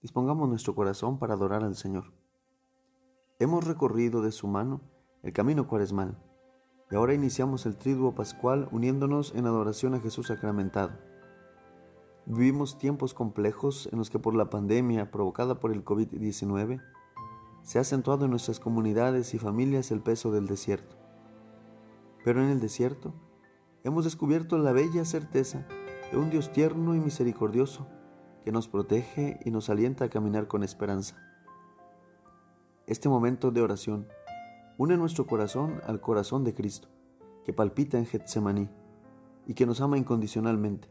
dispongamos nuestro corazón para adorar al Señor. Hemos recorrido de su mano el camino cuaresmal y ahora iniciamos el triduo pascual uniéndonos en adoración a Jesús sacramentado. Vivimos tiempos complejos en los que por la pandemia provocada por el COVID-19 se ha acentuado en nuestras comunidades y familias el peso del desierto. Pero en el desierto hemos descubierto la bella certeza de un Dios tierno y misericordioso que nos protege y nos alienta a caminar con esperanza. Este momento de oración une nuestro corazón al corazón de Cristo, que palpita en Getsemaní y que nos ama incondicionalmente.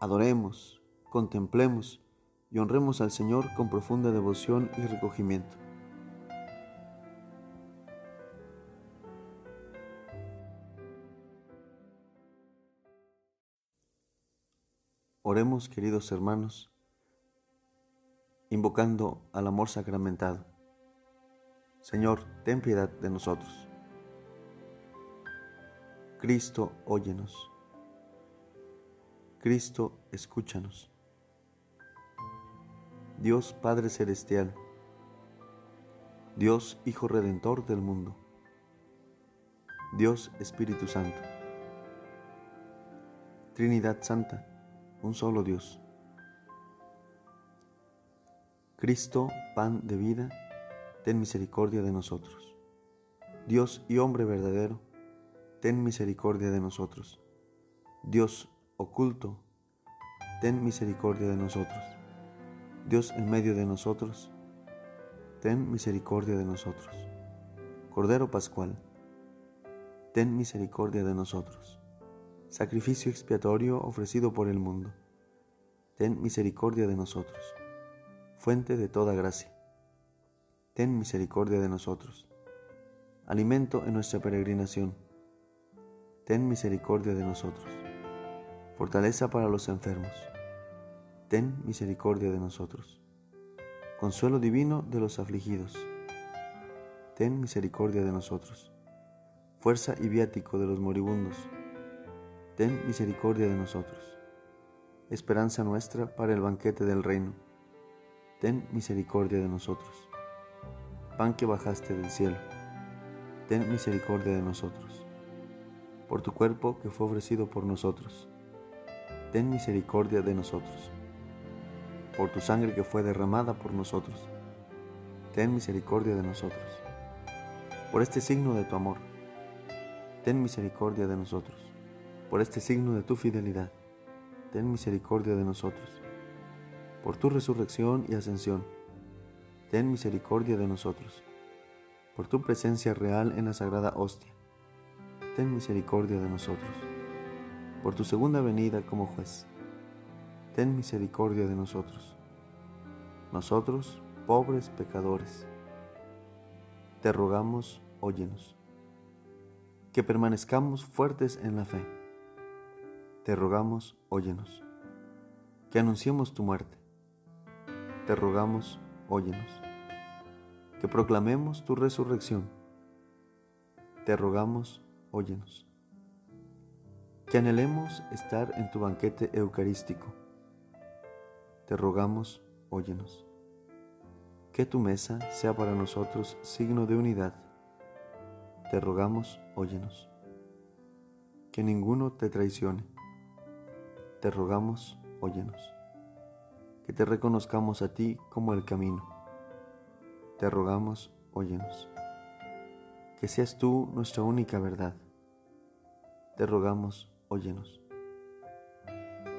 Adoremos, contemplemos y honremos al Señor con profunda devoción y recogimiento. Oremos, queridos hermanos, invocando al amor sacramentado. Señor, ten piedad de nosotros. Cristo, óyenos. Cristo, escúchanos. Dios Padre Celestial, Dios Hijo Redentor del mundo, Dios Espíritu Santo, Trinidad Santa, un solo Dios. Cristo, pan de vida, ten misericordia de nosotros. Dios y hombre verdadero, ten misericordia de nosotros. Dios oculto, ten misericordia de nosotros. Dios en medio de nosotros, ten misericordia de nosotros. Cordero Pascual, ten misericordia de nosotros sacrificio expiatorio ofrecido por el mundo. Ten misericordia de nosotros, fuente de toda gracia. Ten misericordia de nosotros, alimento en nuestra peregrinación. Ten misericordia de nosotros, fortaleza para los enfermos. Ten misericordia de nosotros, consuelo divino de los afligidos. Ten misericordia de nosotros, fuerza y viático de los moribundos ten misericordia de nosotros. Esperanza nuestra para el banquete del reino, ten misericordia de nosotros. Pan que bajaste del cielo, ten misericordia de nosotros. Por tu cuerpo que fue ofrecido por nosotros, ten misericordia de nosotros. Por tu sangre que fue derramada por nosotros, ten misericordia de nosotros. Por este signo de tu amor, ten misericordia de nosotros por este signo de tu fidelidad, ten misericordia de nosotros. Por tu resurrección y ascensión, ten misericordia de nosotros. Por tu presencia real en la sagrada hostia, ten misericordia de nosotros. Por tu segunda venida como juez, ten misericordia de nosotros. Nosotros, pobres pecadores, te rogamos, óyenos, que permanezcamos fuertes en la fe te rogamos, óyenos. Que anunciemos tu muerte. Te rogamos, óyenos. Que proclamemos tu resurrección. Te rogamos, óyenos. Que anhelemos estar en tu banquete eucarístico. Te rogamos, óyenos. Que tu mesa sea para nosotros signo de unidad. Te rogamos, óyenos. Que ninguno te traicione te rogamos, óyenos. Que te reconozcamos a ti como el camino. Te rogamos, óyenos. Que seas tú nuestra única verdad. Te rogamos, óyenos.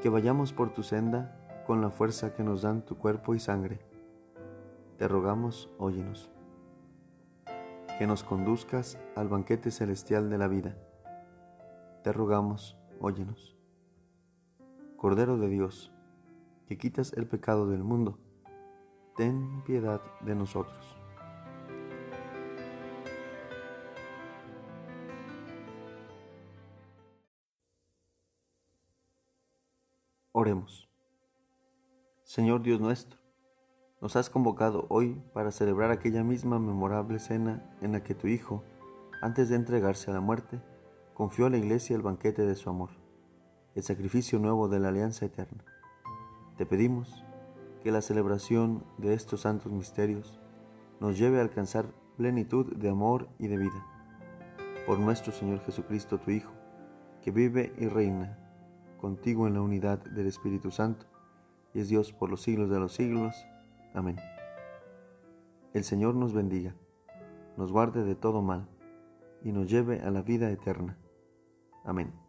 Que vayamos por tu senda con la fuerza que nos dan tu cuerpo y sangre. Te rogamos, óyenos. Que nos conduzcas al banquete celestial de la vida. Te rogamos, óyenos Cordero de Dios, que quitas el pecado del mundo, ten piedad de nosotros. Oremos. Señor Dios nuestro, nos has convocado hoy para celebrar aquella misma memorable cena en la que tu Hijo, antes de entregarse a la muerte, confió a la iglesia el banquete de su amor el sacrificio nuevo de la alianza eterna. Te pedimos que la celebración de estos santos misterios nos lleve a alcanzar plenitud de amor y de vida. Por nuestro Señor Jesucristo, tu Hijo, que vive y reina contigo en la unidad del Espíritu Santo, y es Dios por los siglos de los siglos. Amén. El Señor nos bendiga, nos guarde de todo mal, y nos lleve a la vida eterna. Amén.